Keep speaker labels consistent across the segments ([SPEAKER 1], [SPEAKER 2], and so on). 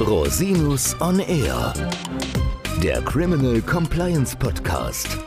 [SPEAKER 1] Rosinus on Air, der Criminal Compliance Podcast.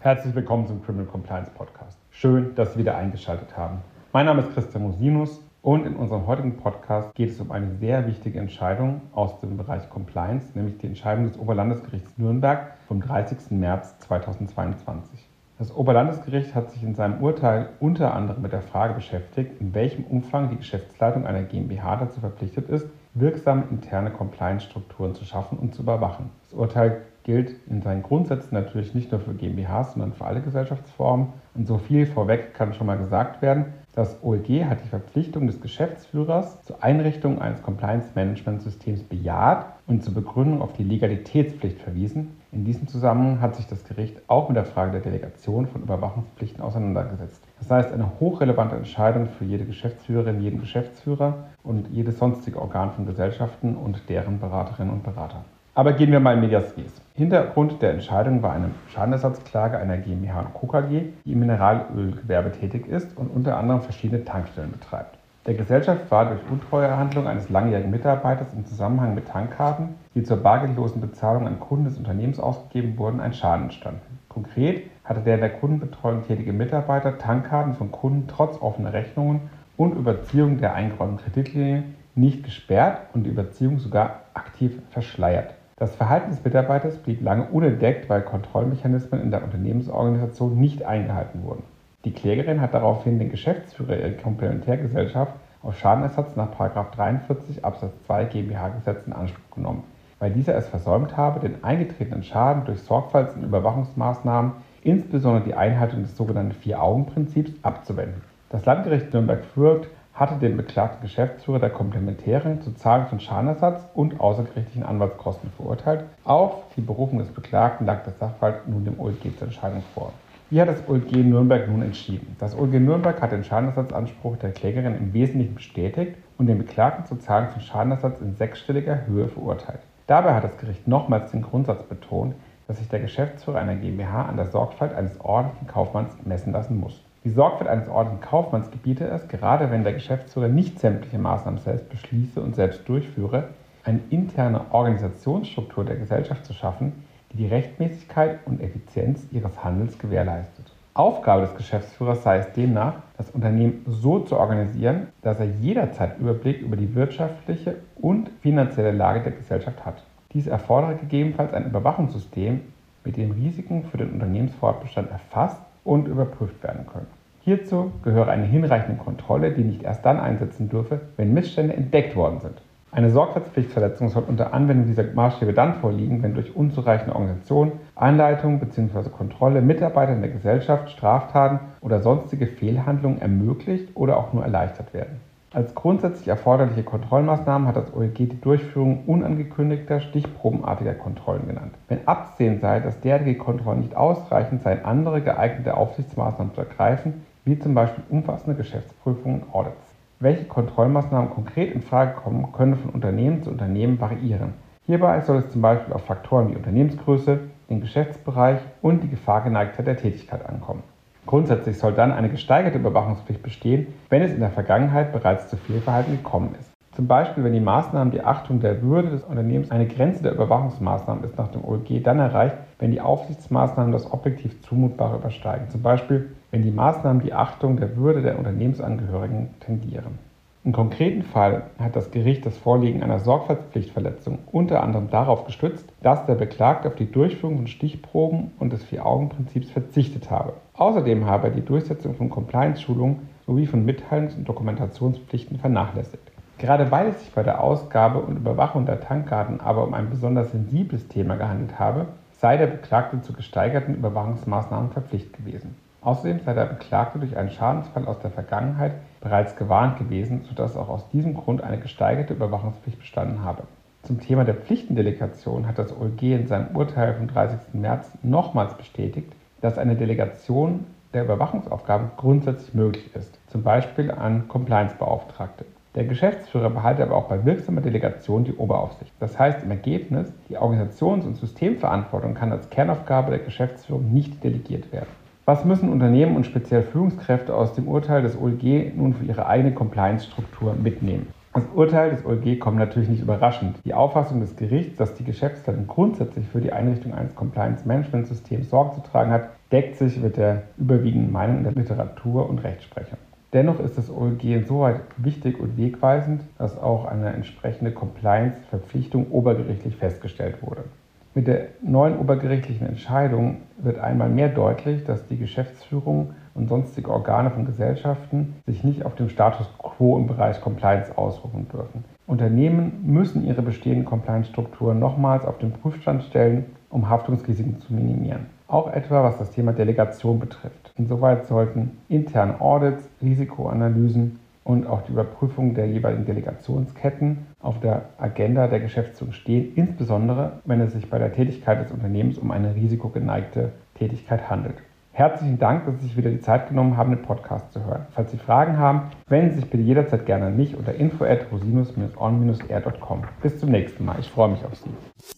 [SPEAKER 2] Herzlich willkommen zum Criminal Compliance Podcast. Schön, dass Sie wieder eingeschaltet haben. Mein Name ist Christian Rosinus und in unserem heutigen Podcast geht es um eine sehr wichtige Entscheidung aus dem Bereich Compliance, nämlich die Entscheidung des Oberlandesgerichts Nürnberg vom 30. März 2022. Das Oberlandesgericht hat sich in seinem Urteil unter anderem mit der Frage beschäftigt, in welchem Umfang die Geschäftsleitung einer GmbH dazu verpflichtet ist, wirksame interne Compliance-Strukturen zu schaffen und zu überwachen. Das Urteil gilt in seinen Grundsätzen natürlich nicht nur für GmbHs, sondern für alle Gesellschaftsformen. Und so viel vorweg kann schon mal gesagt werden. Das OLG hat die Verpflichtung des Geschäftsführers zur Einrichtung eines Compliance-Management-Systems bejaht und zur Begründung auf die Legalitätspflicht verwiesen. In diesem Zusammenhang hat sich das Gericht auch mit der Frage der Delegation von Überwachungspflichten auseinandergesetzt. Das heißt, eine hochrelevante Entscheidung für jede Geschäftsführerin, jeden Geschäftsführer und jedes sonstige Organ von Gesellschaften und deren Beraterinnen und Berater. Aber gehen wir mal in medias res. Hintergrund der Entscheidung war eine Schadenersatzklage einer GmbH und Co. KG, die im Mineralölgewerbe tätig ist und unter anderem verschiedene Tankstellen betreibt. Der Gesellschaft war durch Untreuehandlung eines langjährigen Mitarbeiters im Zusammenhang mit Tankkarten, die zur bargeldlosen Bezahlung an Kunden des Unternehmens ausgegeben wurden, ein Schaden entstanden. Konkret hatte der in der Kundenbetreuung tätige Mitarbeiter Tankkarten von Kunden trotz offener Rechnungen und Überziehung der eingeräumten Kreditlinie nicht gesperrt und die Überziehung sogar aktiv verschleiert. Das Verhalten des Mitarbeiters blieb lange unentdeckt, weil Kontrollmechanismen in der Unternehmensorganisation nicht eingehalten wurden. Die Klägerin hat daraufhin den Geschäftsführer ihrer Komplementärgesellschaft auf Schadenersatz nach 43 Absatz 2 GmbH-Gesetz in Anspruch genommen, weil dieser es versäumt habe, den eingetretenen Schaden durch Sorgfalts- und Überwachungsmaßnahmen, insbesondere die Einhaltung des sogenannten Vier-Augen-Prinzips, abzuwenden. Das Landgericht Nürnberg Fürth hatte den beklagten Geschäftsführer der Komplementären zur Zahlung von Schadenersatz und außergerichtlichen Anwaltskosten verurteilt. Auf die Berufung des Beklagten lag der Sachverhalt nun dem OLG zur Entscheidung vor. Wie hat das OLG Nürnberg nun entschieden? Das OLG Nürnberg hat den Schadenersatzanspruch der Klägerin im Wesentlichen bestätigt und den Beklagten zur Zahlung von Schadenersatz in sechsstelliger Höhe verurteilt. Dabei hat das Gericht nochmals den Grundsatz betont, dass sich der Geschäftsführer einer GmbH an der Sorgfalt eines ordentlichen Kaufmanns messen lassen muss. Die Sorgfalt eines ordentlichen Kaufmanns gebiete es, gerade wenn der Geschäftsführer nicht sämtliche Maßnahmen selbst beschließe und selbst durchführe, eine interne Organisationsstruktur der Gesellschaft zu schaffen, die die Rechtmäßigkeit und Effizienz ihres Handels gewährleistet. Aufgabe des Geschäftsführers sei es demnach, das Unternehmen so zu organisieren, dass er jederzeit Überblick über die wirtschaftliche und finanzielle Lage der Gesellschaft hat. Dies erfordere gegebenenfalls ein Überwachungssystem, mit dem Risiken für den Unternehmensfortbestand erfasst und überprüft werden können. Hierzu gehöre eine hinreichende Kontrolle, die nicht erst dann einsetzen dürfe, wenn Missstände entdeckt worden sind. Eine Sorgfaltspflichtverletzung soll unter Anwendung dieser Maßstäbe dann vorliegen, wenn durch unzureichende Organisation, Anleitung bzw. Kontrolle Mitarbeiter in der Gesellschaft Straftaten oder sonstige Fehlhandlungen ermöglicht oder auch nur erleichtert werden. Als grundsätzlich erforderliche Kontrollmaßnahmen hat das OLG die Durchführung unangekündigter, stichprobenartiger Kontrollen genannt. Wenn absehen sei, dass derartige Kontrollen nicht ausreichen, seien andere geeignete Aufsichtsmaßnahmen zu ergreifen, wie zum Beispiel umfassende Geschäftsprüfungen und Audits. Welche Kontrollmaßnahmen konkret in Frage kommen, können von Unternehmen zu Unternehmen variieren. Hierbei soll es zum Beispiel auf Faktoren wie Unternehmensgröße, den Geschäftsbereich und die Gefahrgeneigtheit der Tätigkeit ankommen. Grundsätzlich soll dann eine gesteigerte Überwachungspflicht bestehen, wenn es in der Vergangenheit bereits zu Fehlverhalten gekommen ist. Zum Beispiel, wenn die Maßnahmen die Achtung der Würde des Unternehmens eine Grenze der Überwachungsmaßnahmen ist nach dem OLG dann erreicht, wenn die Aufsichtsmaßnahmen das objektiv Zumutbare übersteigen. Zum Beispiel, wenn die Maßnahmen die Achtung der Würde der Unternehmensangehörigen tendieren. Im konkreten Fall hat das Gericht das Vorliegen einer Sorgfaltspflichtverletzung unter anderem darauf gestützt, dass der Beklagte auf die Durchführung von Stichproben und des Vier-Augen-Prinzips verzichtet habe. Außerdem habe er die Durchsetzung von Compliance-Schulungen sowie von Mitteilungs- und Dokumentationspflichten vernachlässigt. Gerade weil es sich bei der Ausgabe und Überwachung der Tankkarten aber um ein besonders sensibles Thema gehandelt habe, sei der Beklagte zu gesteigerten Überwachungsmaßnahmen verpflichtet gewesen. Außerdem sei der Beklagte durch einen Schadensfall aus der Vergangenheit bereits gewarnt gewesen, sodass auch aus diesem Grund eine gesteigerte Überwachungspflicht bestanden habe. Zum Thema der Pflichtendelegation hat das OLG in seinem Urteil vom 30. März nochmals bestätigt, dass eine Delegation der Überwachungsaufgaben grundsätzlich möglich ist, zum Beispiel an Compliance-Beauftragte. Der Geschäftsführer behalte aber auch bei wirksamer Delegation die Oberaufsicht. Das heißt im Ergebnis, die Organisations- und Systemverantwortung kann als Kernaufgabe der Geschäftsführung nicht delegiert werden. Was müssen Unternehmen und speziell Führungskräfte aus dem Urteil des OLG nun für ihre eigene Compliance-Struktur mitnehmen? Das Urteil des OLG kommt natürlich nicht überraschend. Die Auffassung des Gerichts, dass die Geschäftsleitung grundsätzlich für die Einrichtung eines Compliance-Management-Systems Sorge zu tragen hat, deckt sich mit der überwiegenden Meinung der Literatur und Rechtsprechung. Dennoch ist das OLG insoweit wichtig und wegweisend, dass auch eine entsprechende Compliance-Verpflichtung obergerichtlich festgestellt wurde. Mit der neuen obergerichtlichen Entscheidung wird einmal mehr deutlich, dass die Geschäftsführung und sonstige Organe von Gesellschaften sich nicht auf dem Status quo im Bereich Compliance ausruhen dürfen. Unternehmen müssen ihre bestehenden Compliance-Strukturen nochmals auf den Prüfstand stellen, um Haftungsrisiken zu minimieren. Auch etwa was das Thema Delegation betrifft. Insoweit sollten interne Audits, Risikoanalysen und auch die Überprüfung der jeweiligen Delegationsketten auf der Agenda der Geschäftsführung stehen, insbesondere wenn es sich bei der Tätigkeit des Unternehmens um eine risikogeneigte Tätigkeit handelt. Herzlichen Dank, dass Sie sich wieder die Zeit genommen haben, den Podcast zu hören. Falls Sie Fragen haben, wenden Sie sich bitte jederzeit gerne an mich unter info at rosinus-on-air.com. Bis zum nächsten Mal. Ich freue mich auf Sie.